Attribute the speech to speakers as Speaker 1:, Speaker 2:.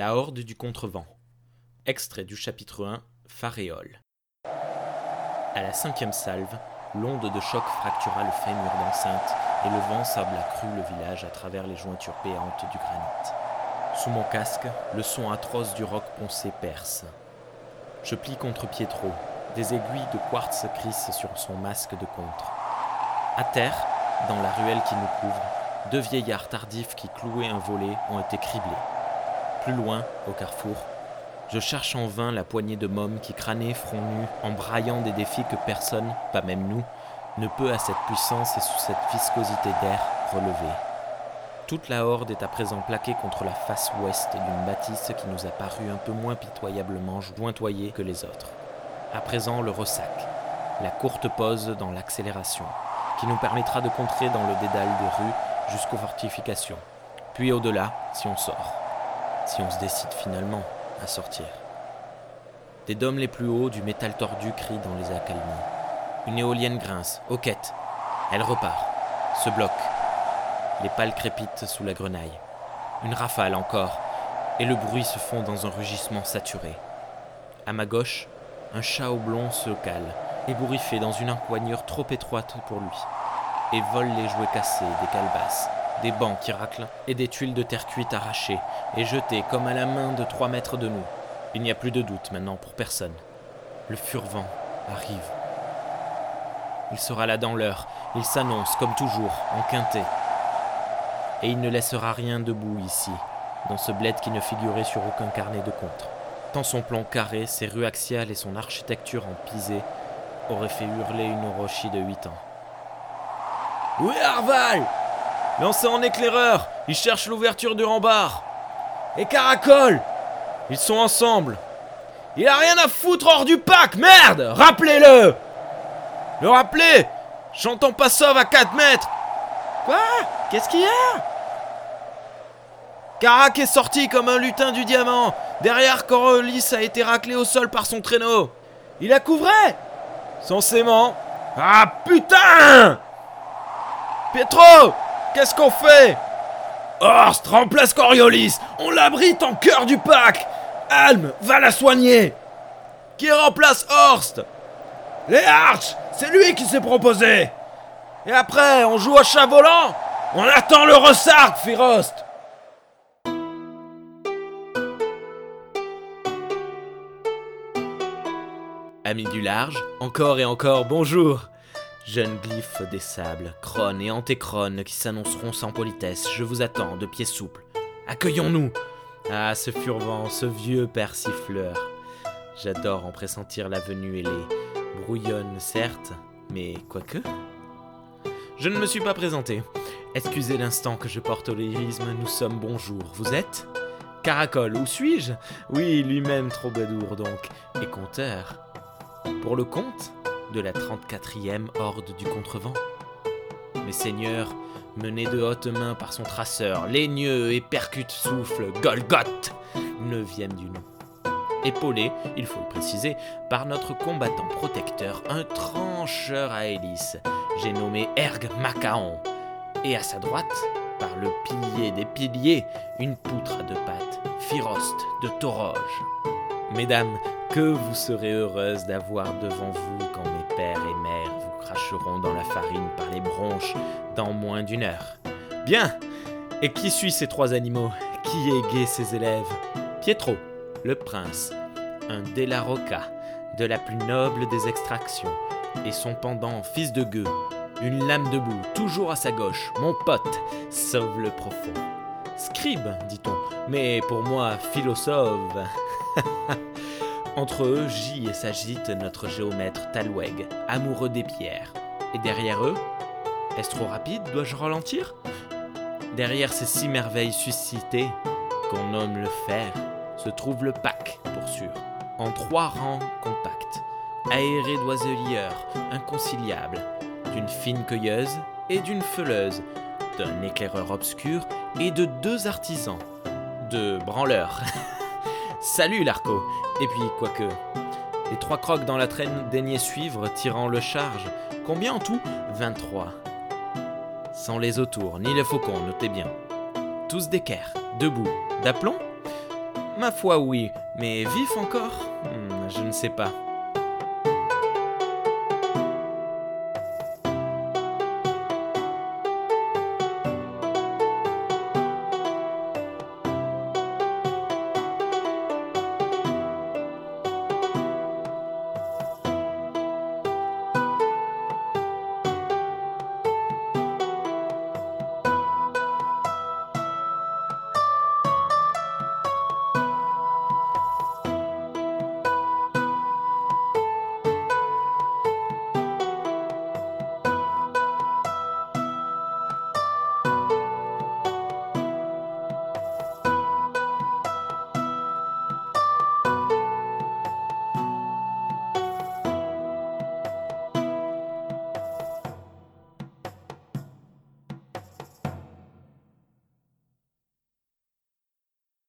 Speaker 1: La horde du contrevent. Extrait du chapitre 1, Faréole. À la cinquième salve, l'onde de choc fractura le fémur d'enceinte et le vent sabla cru le village à travers les jointures béantes du granit. Sous mon casque, le son atroce du roc poncé perce. Je plie contre Pietro, des aiguilles de quartz crissent sur son masque de contre. À terre, dans la ruelle qui nous couvre, deux vieillards tardifs qui clouaient un volet ont été criblés. Plus loin, au carrefour, je cherche en vain la poignée de mômes qui crânaient front nu en braillant des défis que personne, pas même nous, ne peut à cette puissance et sous cette viscosité d'air relever. Toute la horde est à présent plaquée contre la face ouest d'une bâtisse qui nous a paru un peu moins pitoyablement jointoyée que les autres. À présent, le ressac, la courte pause dans l'accélération, qui nous permettra de contrer dans le dédale des rues jusqu'aux fortifications, puis au-delà si on sort, si on se décide finalement à sortir. Des dômes les plus hauts du métal tordu crient dans les accalmies. Une éolienne grince, hoquette. Elle repart, se bloque. Les pales crépitent sous la grenaille. Une rafale encore, et le bruit se fond dans un rugissement saturé. À ma gauche, un chat oblong se cale, ébouriffé dans une encoignure trop étroite pour lui, et vole les jouets cassés des calebasses, des bancs qui raclent et des tuiles de terre cuite arrachées et jetées comme à la main de trois mètres de nous. Il n'y a plus de doute maintenant pour personne. Le furvent arrive. Il sera là dans l'heure. Il s'annonce, comme toujours, en quintet. Et il ne laissera rien debout ici, dans ce bled qui ne figurait sur aucun carnet de contre. Tant son plan carré, ses rues axiales et son architecture en pisé auraient fait hurler une rochie de huit ans. Où est Arval Lancé en éclaireur, il cherche l'ouverture du rempart. Et Caracol Ils sont ensemble. Il a rien à foutre hors du pack, merde Rappelez-le Le rappeler J'entends pas sauve à 4 mètres Quoi? Qu'est-ce qu'il y a? Carac est sorti comme un lutin du diamant. Derrière, Corolis a été raclé au sol par son traîneau. Il a couvré Censément. Ah putain Pietro Qu'est-ce qu'on fait Horst remplace Coriolis. On l'abrite en cœur du pack. Alm, va la soigner. Qui remplace Horst Les Arch C'est lui qui s'est proposé. Et après, on joue au chat volant. On attend le ressarc, Firost. Amis du large, encore et encore bonjour Jeunes glyphes des sables, crônes et antécrones qui s'annonceront sans politesse, je vous attends de pieds souples. Accueillons-nous Ah, ce furvent, ce vieux persifleur. J'adore en pressentir la venue ailée. Brouillonne, certes, mais quoique. Je ne me suis pas présenté. Excusez l'instant que je porte au lyrisme, nous sommes bonjour. Vous êtes Caracol, où suis-je? Oui, lui-même troubadour donc, et conteur. Pour le compte de la 34e horde du contrevent. Mes seigneurs, menés de haute main par son traceur, laigneux et percute souffle, Golgoth, neuvième du nom. Épaulé, il faut le préciser, par notre combattant protecteur, un trancheur à hélice, j'ai nommé Erg Macaon. Et à sa droite, par le pilier des piliers, une poutre à deux pattes, Firost de Toroge. Mesdames, que vous serez heureuses d'avoir devant vous quand mes pères et mères vous cracheront dans la farine par les bronches dans moins d'une heure. Bien Et qui suit ces trois animaux? Qui gai ses élèves? Pietro, le prince, un Della Rocca, de la plus noble des extractions, et son pendant, fils de gueux, une lame debout, toujours à sa gauche, mon pote, sauve le profond. Scribe, dit-on, mais pour moi, philosophe. Entre eux gît et s'agite notre géomètre Talweg, amoureux des pierres. Et derrière eux Est-ce trop rapide Dois-je ralentir? Derrière ces six merveilles suscitées, qu'on nomme le fer, se trouve le pack, pour sûr, en trois rangs compacts, aéré d'oiselières, inconciliables, d'une fine cueilleuse et d'une feuleuse, d'un éclaireur obscur et de deux artisans, de branleurs. Salut Larco Et puis, quoique. Les trois crocs dans la traîne daignaient suivre, tirant le charge. Combien en tout? 23. Sans les autours, ni les faucons, notez bien. Tous d'équerre, debout, d'aplomb? Ma foi, oui, mais vif encore? Hmm, Je ne sais pas.